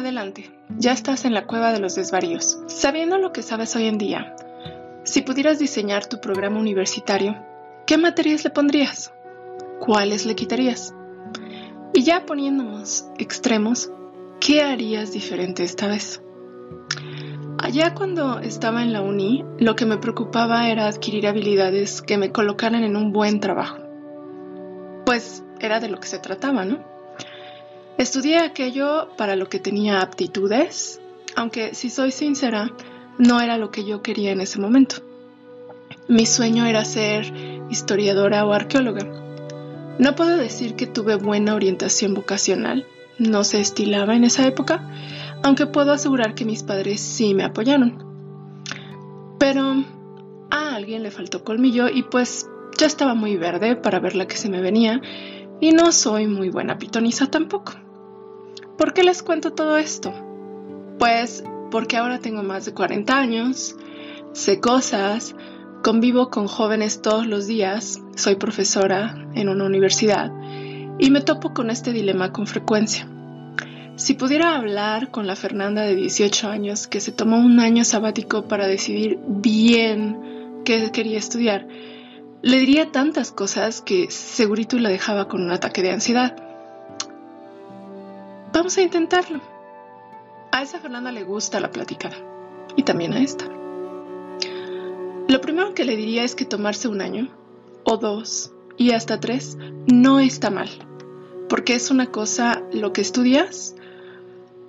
Adelante, ya estás en la cueva de los desvaríos. Sabiendo lo que sabes hoy en día, si pudieras diseñar tu programa universitario, ¿qué materias le pondrías? ¿Cuáles le quitarías? Y ya poniéndonos extremos, ¿qué harías diferente esta vez? Allá cuando estaba en la uni, lo que me preocupaba era adquirir habilidades que me colocaran en un buen trabajo. Pues era de lo que se trataba, ¿no? Estudié aquello para lo que tenía aptitudes, aunque si soy sincera, no era lo que yo quería en ese momento. Mi sueño era ser historiadora o arqueóloga. No puedo decir que tuve buena orientación vocacional, no se estilaba en esa época, aunque puedo asegurar que mis padres sí me apoyaron. Pero a alguien le faltó colmillo y pues ya estaba muy verde para ver la que se me venía y no soy muy buena pitoniza tampoco. ¿Por qué les cuento todo esto? Pues porque ahora tengo más de 40 años, sé cosas, convivo con jóvenes todos los días, soy profesora en una universidad y me topo con este dilema con frecuencia. Si pudiera hablar con la Fernanda de 18 años que se tomó un año sabático para decidir bien qué quería estudiar, le diría tantas cosas que segurito la dejaba con un ataque de ansiedad. Vamos a intentarlo. A esa Fernanda le gusta la platicada. Y también a esta. Lo primero que le diría es que tomarse un año, o dos, y hasta tres, no está mal. Porque es una cosa lo que estudias,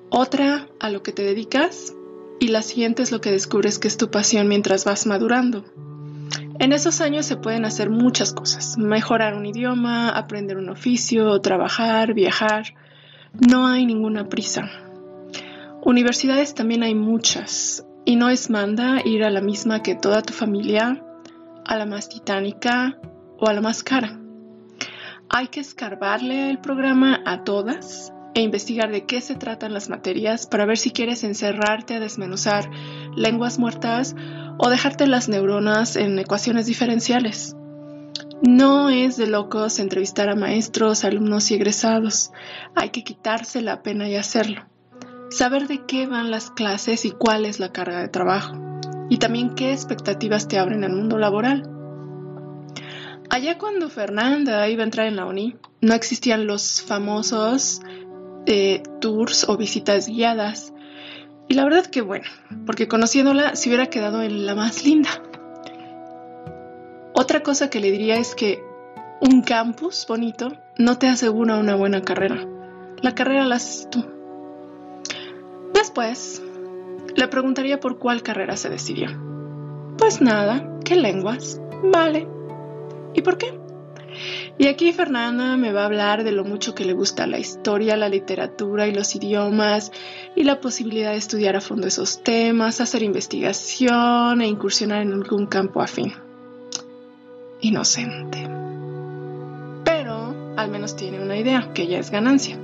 otra a lo que te dedicas, y la siguiente es lo que descubres que es tu pasión mientras vas madurando. En esos años se pueden hacer muchas cosas. Mejorar un idioma, aprender un oficio, trabajar, viajar. No hay ninguna prisa. Universidades también hay muchas y no es manda ir a la misma que toda tu familia, a la más titánica o a la más cara. Hay que escarbarle el programa a todas e investigar de qué se tratan las materias para ver si quieres encerrarte a desmenuzar lenguas muertas o dejarte las neuronas en ecuaciones diferenciales. No es de locos entrevistar a maestros, alumnos y egresados. Hay que quitarse la pena y hacerlo saber de qué van las clases y cuál es la carga de trabajo, y también qué expectativas te abren al mundo laboral. Allá cuando Fernanda iba a entrar en la uni, no existían los famosos eh, tours o visitas guiadas. Y la verdad que bueno, porque conociéndola se hubiera quedado en la más linda. Otra cosa que le diría es que un campus bonito no te asegura una buena carrera. La carrera la haces tú. Después, le preguntaría por cuál carrera se decidió. Pues nada, ¿qué lenguas? Vale. ¿Y por qué? Y aquí Fernanda me va a hablar de lo mucho que le gusta la historia, la literatura y los idiomas y la posibilidad de estudiar a fondo esos temas, hacer investigación e incursionar en algún campo afín. Inocente. Pero al menos tiene una idea, que ya es ganancia.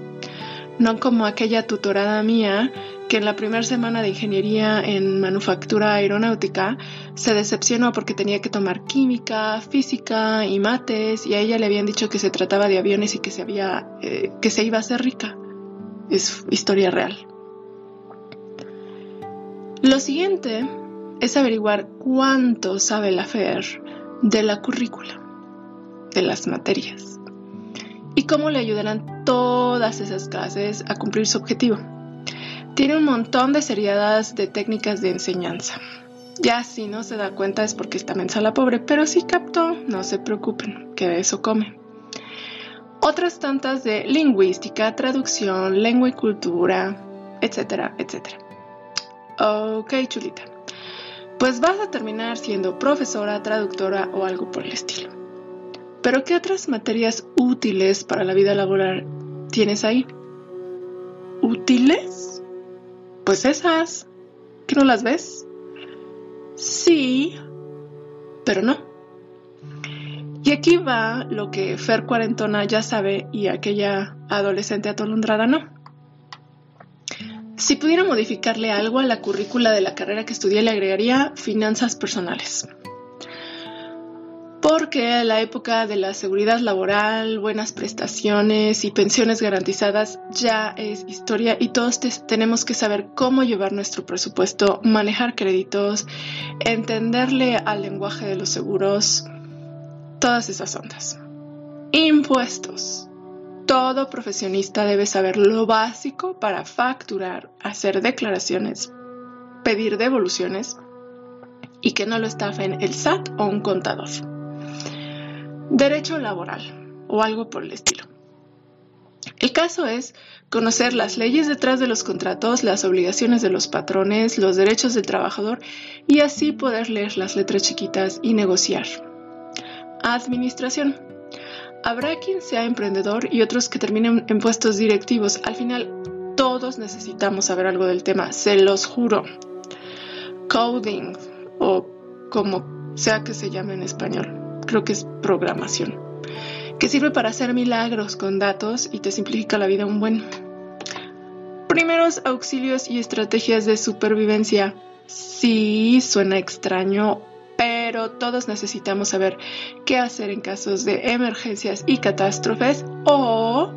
No como aquella tutorada mía que en la primera semana de ingeniería en manufactura aeronáutica se decepcionó porque tenía que tomar química, física y mates y a ella le habían dicho que se trataba de aviones y que se, había, eh, que se iba a hacer rica. Es historia real. Lo siguiente es averiguar cuánto sabe la FER de la currícula, de las materias, y cómo le ayudarán todas esas clases a cumplir su objetivo tiene un montón de seriedades de técnicas de enseñanza. Ya si no se da cuenta es porque está mensa la pobre, pero si captó, no se preocupen, que de eso come. Otras tantas de lingüística, traducción, lengua y cultura, etcétera, etcétera. Ok, chulita. Pues vas a terminar siendo profesora, traductora o algo por el estilo. Pero ¿qué otras materias útiles para la vida laboral tienes ahí? ¿Útiles? Pues esas. ¿Que no las ves? Sí, pero no. Y aquí va lo que Fer Cuarentona ya sabe y aquella adolescente atolondrada no. Si pudiera modificarle algo a la currícula de la carrera que estudié, le agregaría finanzas personales. porque la época de la seguridad laboral, buenas prestaciones y pensiones garantizadas ya es historia y todos tenemos que saber cómo llevar nuestro presupuesto, manejar créditos, entenderle al lenguaje de los seguros, todas esas ondas. Impuestos. Todo profesionista debe saber lo básico para facturar, hacer declaraciones, pedir devoluciones y que no lo estafen el SAT o un contador. Derecho laboral o algo por el estilo. El caso es conocer las leyes detrás de los contratos, las obligaciones de los patrones, los derechos del trabajador y así poder leer las letras chiquitas y negociar. Administración. Habrá quien sea emprendedor y otros que terminen en puestos directivos. Al final, todos necesitamos saber algo del tema, se los juro. Coding o como sea que se llame en español creo que es programación, que sirve para hacer milagros con datos y te simplifica la vida un buen. Primeros auxilios y estrategias de supervivencia. Sí, suena extraño, todos necesitamos saber qué hacer en casos de emergencias y catástrofes o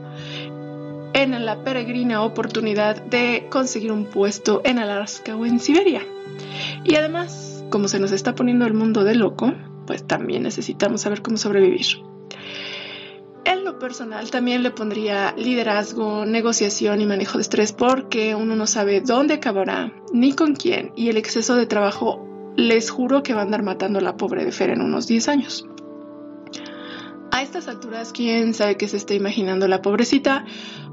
en la peregrina oportunidad de conseguir un puesto en Alaska o en Siberia. Y además, como se nos está poniendo el mundo de loco, pues también necesitamos saber cómo sobrevivir. En lo personal también le pondría liderazgo, negociación y manejo de estrés porque uno no sabe dónde acabará ni con quién y el exceso de trabajo les juro que va a andar matando a la pobre de Fer en unos 10 años. A estas alturas, quién sabe qué se está imaginando la pobrecita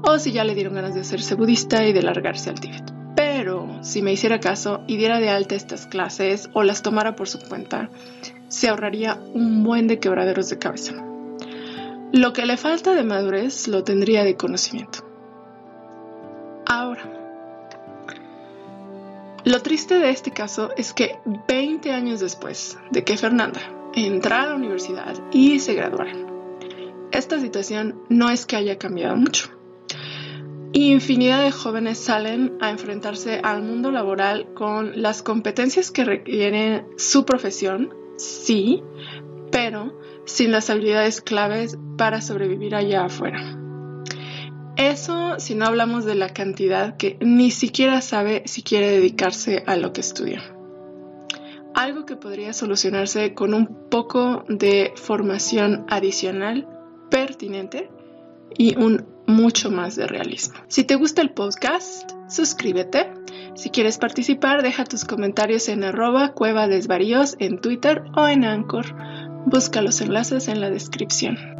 o si ya le dieron ganas de hacerse budista y de largarse al Tíbet. Pero si me hiciera caso y diera de alta estas clases o las tomara por su cuenta, se ahorraría un buen de quebraderos de cabeza. Lo que le falta de madurez lo tendría de conocimiento. Ahora, lo triste de este caso es que 20 años después de que Fernanda entrara a la universidad y se graduara, esta situación no es que haya cambiado mucho. Infinidad de jóvenes salen a enfrentarse al mundo laboral con las competencias que requiere su profesión sí, pero sin las habilidades claves para sobrevivir allá afuera. Eso si no hablamos de la cantidad que ni siquiera sabe si quiere dedicarse a lo que estudia. Algo que podría solucionarse con un poco de formación adicional pertinente y un mucho más de realismo. Si te gusta el podcast, suscríbete si quieres participar, deja tus comentarios en arroba cueva desvaríos en Twitter o en Anchor. Busca los enlaces en la descripción.